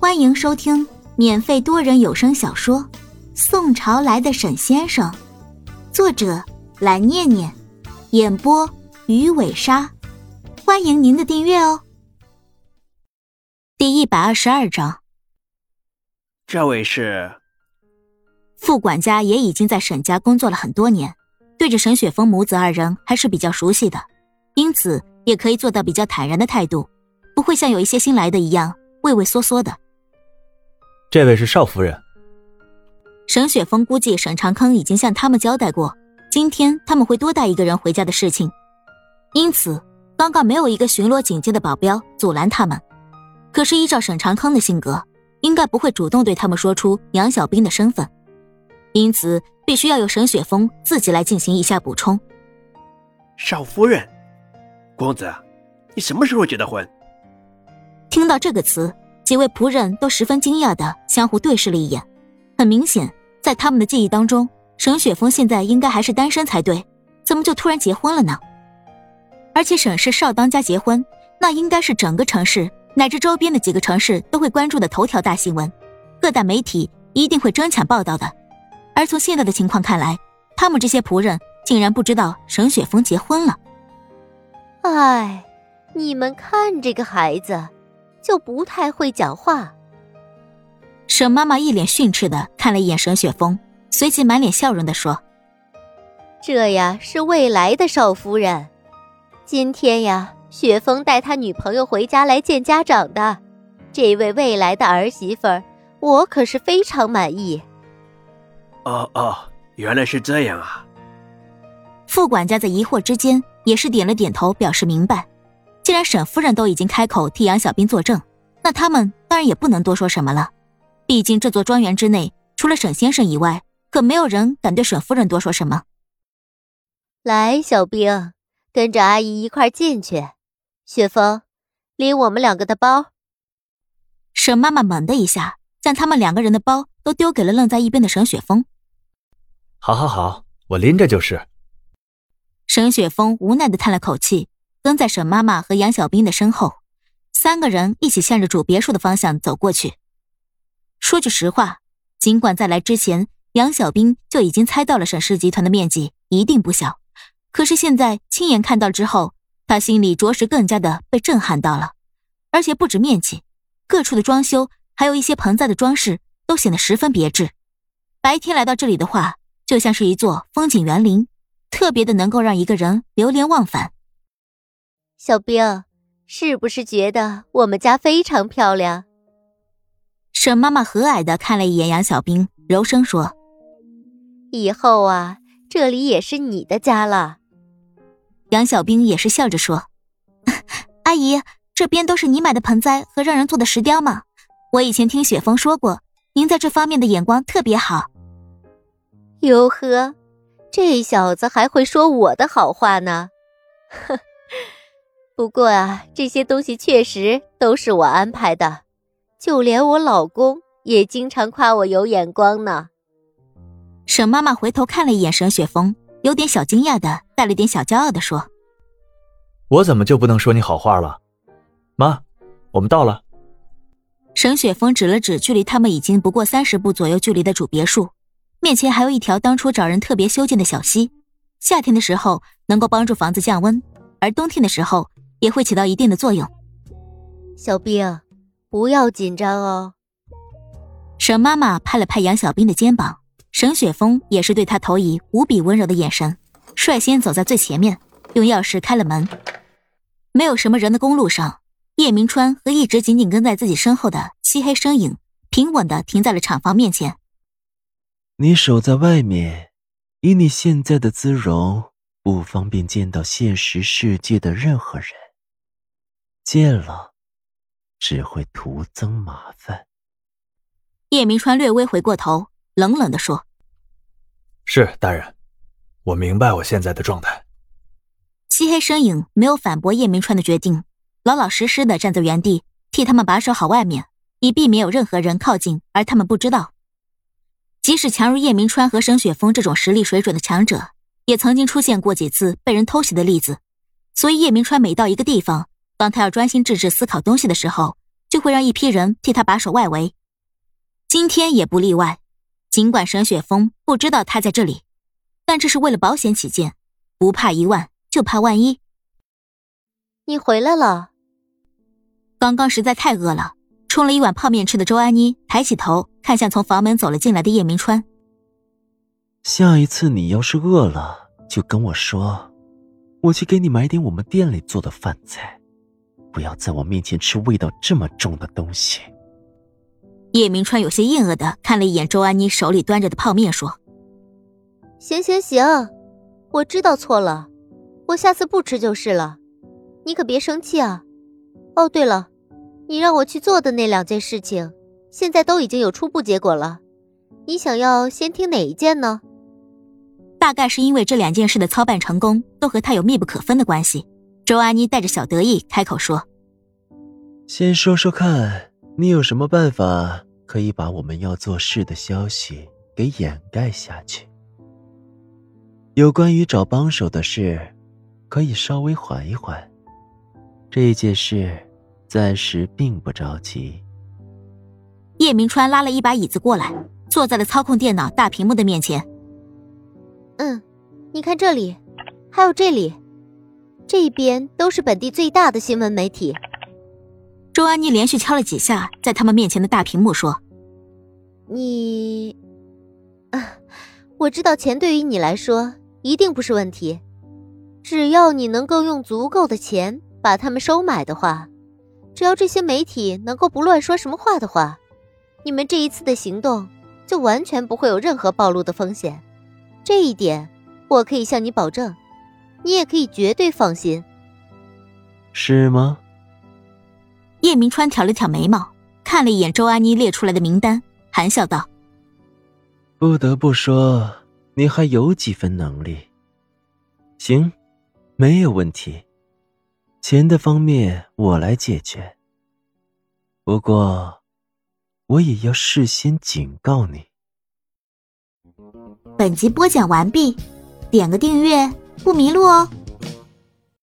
欢迎收听免费多人有声小说《宋朝来的沈先生》，作者蓝念念，演播鱼尾鲨。欢迎您的订阅哦。第一百二十二章，这位是副管家，也已经在沈家工作了很多年，对着沈雪峰母子二人还是比较熟悉的，因此也可以做到比较坦然的态度，不会像有一些新来的一样畏畏缩缩的。这位是少夫人。沈雪峰估计沈长康已经向他们交代过，今天他们会多带一个人回家的事情，因此刚刚没有一个巡逻警戒的保镖阻拦他们。可是依照沈长康的性格，应该不会主动对他们说出杨小兵的身份，因此必须要由沈雪峰自己来进行一下补充。少夫人，公子，你什么时候结的婚？听到这个词。几位仆人都十分惊讶的相互对视了一眼，很明显，在他们的记忆当中，沈雪峰现在应该还是单身才对，怎么就突然结婚了呢？而且沈氏少当家结婚，那应该是整个城市乃至周边的几个城市都会关注的头条大新闻，各大媒体一定会争抢报道的。而从现在的情况看来，他们这些仆人竟然不知道沈雪峰结婚了。哎，你们看这个孩子。就不太会讲话。沈妈妈一脸训斥的看了一眼沈雪峰，随即满脸笑容的说：“这呀是未来的少夫人，今天呀，雪峰带他女朋友回家来见家长的。这位未来的儿媳妇儿，我可是非常满意。”哦哦，原来是这样啊！副管家在疑惑之间也是点了点头，表示明白。既然沈夫人都已经开口替杨小兵作证，那他们当然也不能多说什么了。毕竟这座庄园之内，除了沈先生以外，可没有人敢对沈夫人多说什么。来，小兵，跟着阿姨一块进去。雪峰，拎我们两个的包。沈妈妈猛的一下将他们两个人的包都丢给了愣在一边的沈雪峰。好，好，好，我拎着就是。沈雪峰无奈的叹了口气。跟在沈妈妈和杨小兵的身后，三个人一起向着主别墅的方向走过去。说句实话，尽管在来之前，杨小兵就已经猜到了沈氏集团的面积一定不小，可是现在亲眼看到之后，他心里着实更加的被震撼到了。而且不止面积，各处的装修，还有一些盆栽的装饰，都显得十分别致。白天来到这里的话，就像是一座风景园林，特别的能够让一个人流连忘返。小兵，是不是觉得我们家非常漂亮？沈妈妈和蔼的看了一眼杨小兵，柔声说：“以后啊，这里也是你的家了。”杨小兵也是笑着说：“ 阿姨，这边都是你买的盆栽和让人做的石雕吗？我以前听雪峰说过，您在这方面的眼光特别好。”哟呵，这小子还会说我的好话呢，呵。不过啊，这些东西确实都是我安排的，就连我老公也经常夸我有眼光呢。沈妈妈回头看了一眼沈雪峰，有点小惊讶的，带了点小骄傲的说：“我怎么就不能说你好话了？妈，我们到了。”沈雪峰指了指距离他们已经不过三十步左右距离的主别墅，面前还有一条当初找人特别修建的小溪，夏天的时候能够帮助房子降温，而冬天的时候。也会起到一定的作用。小兵，不要紧张哦。沈妈妈拍了拍杨小兵的肩膀，沈雪峰也是对他投以无比温柔的眼神，率先走在最前面，用钥匙开了门。没有什么人的公路上，叶明川和一直紧紧跟在自己身后的漆黑身影，平稳的停在了厂房面前。你守在外面，以你现在的姿容，不方便见到现实世界的任何人。见了，只会徒增麻烦。叶明川略微回过头，冷冷的说：“是大人，我明白我现在的状态。”漆黑身影没有反驳叶明川的决定，老老实实的站在原地，替他们把守好外面，以避免有任何人靠近而他们不知道。即使强如叶明川和沈雪峰这种实力水准的强者，也曾经出现过几次被人偷袭的例子，所以叶明川每到一个地方。当他要专心致志思考东西的时候，就会让一批人替他把守外围。今天也不例外。尽管沈雪峰不知道他在这里，但这是为了保险起见，不怕一万就怕万一。你回来了。刚刚实在太饿了，冲了一碗泡面吃的周安妮抬起头看向从房门走了进来的叶明川。下一次你要是饿了，就跟我说，我去给你买点我们店里做的饭菜，不要在我面前吃味道这么重的东西。叶明川有些厌恶的看了一眼周安妮手里端着的泡面，说：“行行行，我知道错了，我下次不吃就是了，你可别生气啊。哦，对了，你让我去做的那两件事情，现在都已经有初步结果了，你想要先听哪一件呢？”大概是因为这两件事的操办成功都和他有密不可分的关系，周安妮带着小得意开口说：“先说说看，你有什么办法可以把我们要做事的消息给掩盖下去？有关于找帮手的事，可以稍微缓一缓。这件事暂时并不着急。”叶明川拉了一把椅子过来，坐在了操控电脑大屏幕的面前。嗯，你看这里，还有这里，这边都是本地最大的新闻媒体。周安妮连续敲了几下在他们面前的大屏幕，说：“你，啊，我知道钱对于你来说一定不是问题，只要你能够用足够的钱把他们收买的话，只要这些媒体能够不乱说什么话的话，你们这一次的行动就完全不会有任何暴露的风险。”这一点，我可以向你保证，你也可以绝对放心。是吗？叶明川挑了挑眉毛，看了一眼周安妮列出来的名单，含笑道：“不得不说，你还有几分能力。行，没有问题。钱的方面我来解决。不过，我也要事先警告你。”本集播讲完毕，点个订阅不迷路哦。